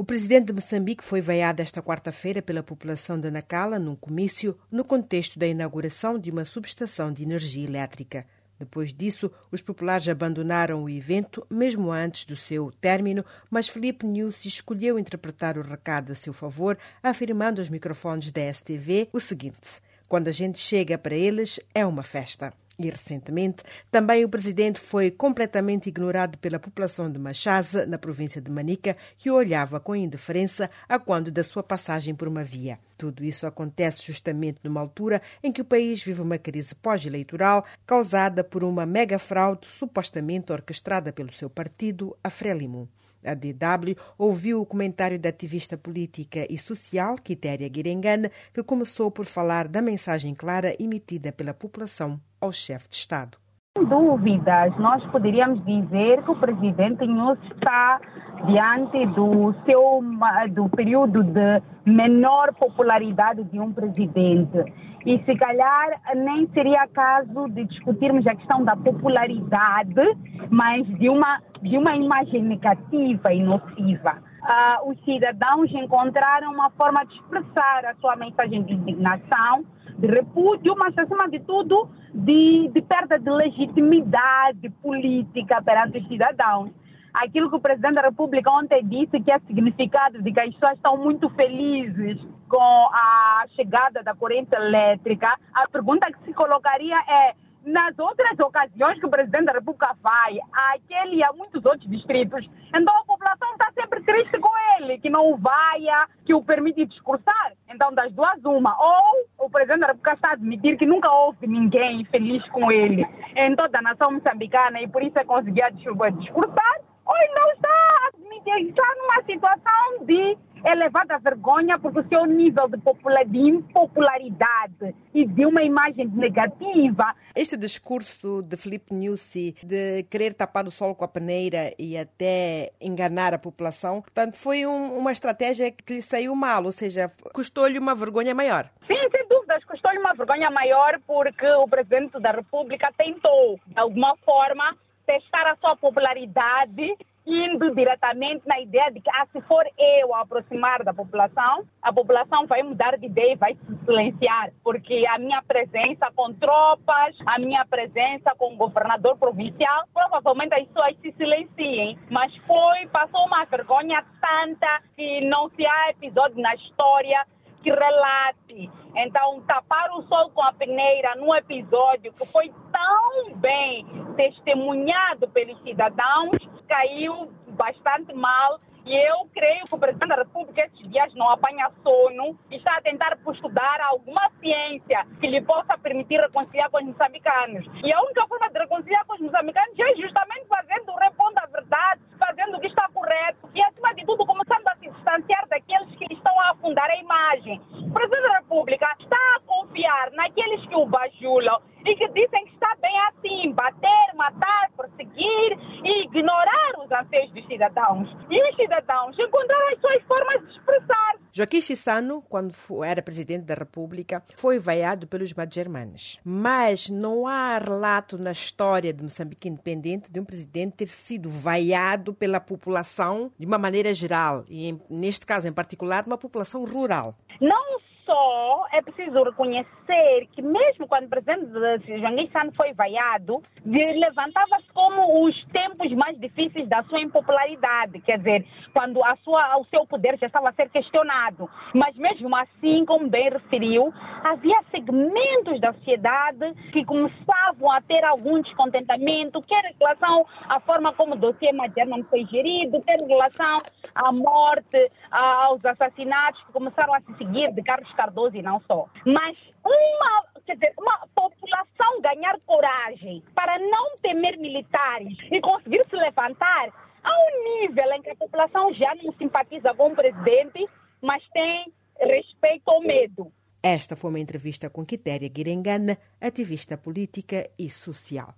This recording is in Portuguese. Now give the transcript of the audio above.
O presidente de Moçambique foi veiado esta quarta-feira pela população de Nacala num comício no contexto da inauguração de uma subestação de energia elétrica. Depois disso, os populares abandonaram o evento, mesmo antes do seu término, mas Felipe Nussi escolheu interpretar o recado a seu favor, afirmando aos microfones da STV o seguinte: Quando a gente chega para eles, é uma festa. E recentemente, também o presidente foi completamente ignorado pela população de Machaza, na província de Manica, que o olhava com indiferença a quando da sua passagem por uma via. Tudo isso acontece justamente numa altura em que o país vive uma crise pós-eleitoral causada por uma mega fraude supostamente orquestrada pelo seu partido, a Frelimo. A DW ouviu o comentário da ativista política e social Quitéria Guirengana, que começou por falar da mensagem clara emitida pela população ao chefe de Estado. Sem dúvidas, nós poderíamos dizer que o presidente Inhoso está diante do seu do período de menor popularidade de um presidente. E se calhar nem seria caso de discutirmos a questão da popularidade, mas de uma, de uma imagem negativa e nociva. Uh, os cidadãos encontraram uma forma de expressar a sua mensagem de indignação, de repúdio, mas acima de tudo de, de perda de legitimidade política perante os cidadãos aquilo que o presidente da República ontem disse, que é significado de que as pessoas estão muito felizes com a chegada da corrente elétrica, a pergunta que se colocaria é nas outras ocasiões que o presidente da República vai, aquele e a muitos outros distritos, então a população está sempre triste com ele, que não o vaia, que o permite discursar. Então, das duas, uma. Ou o presidente da República está a admitir que nunca houve ninguém feliz com ele em toda a nação moçambicana e por isso é conseguia discursar, ou não está a está numa situação de elevada vergonha porque o seu nível de, de impopularidade e de uma imagem negativa. Este discurso de Felipe Nussi de querer tapar o sol com a peneira e até enganar a população, portanto, foi um, uma estratégia que lhe saiu mal, ou seja, custou-lhe uma vergonha maior. Sim, sem dúvidas, custou-lhe uma vergonha maior porque o presidente da República tentou, de alguma forma, testar a sua popularidade indo diretamente na ideia de que, ah, se for eu a aproximar da população, a população vai mudar de ideia e vai se silenciar, porque a minha presença com tropas, a minha presença com o governador provincial, provavelmente as pessoas se silenciem. Mas foi, passou uma vergonha tanta que não se há episódio na história que relate. Então, tapar o sol com a peneira num episódio que foi tão bem testemunhado pelos cidadãos, caiu bastante mal. E eu creio que o presidente da República esses dias não apanha sono e está a tentar estudar alguma ciência que lhe possa permitir reconciliar com os moçambicanos. E a única forma de reconciliar com os moçambicanos é justamente fazendo o repondo à verdade, fazendo o que está correto e, acima de tudo, começando a se distanciar daqueles que estão a afundar a imagem. O presidente da República está a confiar naqueles que o bajulam e que dizem que está bem assim, bater, matar, perseguir e anseios dos cidadãos. E os cidadãos encontraram as suas formas de expressar. Joaquim Chissano, quando era presidente da República, foi vaiado pelos magermanes. Mas não há relato na história de Moçambique independente de um presidente ter sido vaiado pela população de uma maneira geral, e neste caso em particular, de uma população rural. Não só é preciso reconhecer que mesmo quando o presidente Janguei San foi vaiado, levantava-se como os tempos mais difíceis da sua impopularidade, quer dizer, quando a sua, o seu poder já estava a ser questionado. Mas mesmo assim, como bem referiu, havia segmentos da sociedade que começavam a ter algum descontentamento, quer em relação à forma como o dossiê Maderman foi gerido, quer em relação à morte, aos assassinatos que começaram a se seguir de Carlos Cardoso e não só. Mas uma, quer dizer, uma população ganhar coragem para não temer militares e conseguir se levantar a um nível em que a população já não simpatiza com o presidente, mas tem respeito ao medo. Esta foi uma entrevista com Quitéria Guirengana, ativista política e social.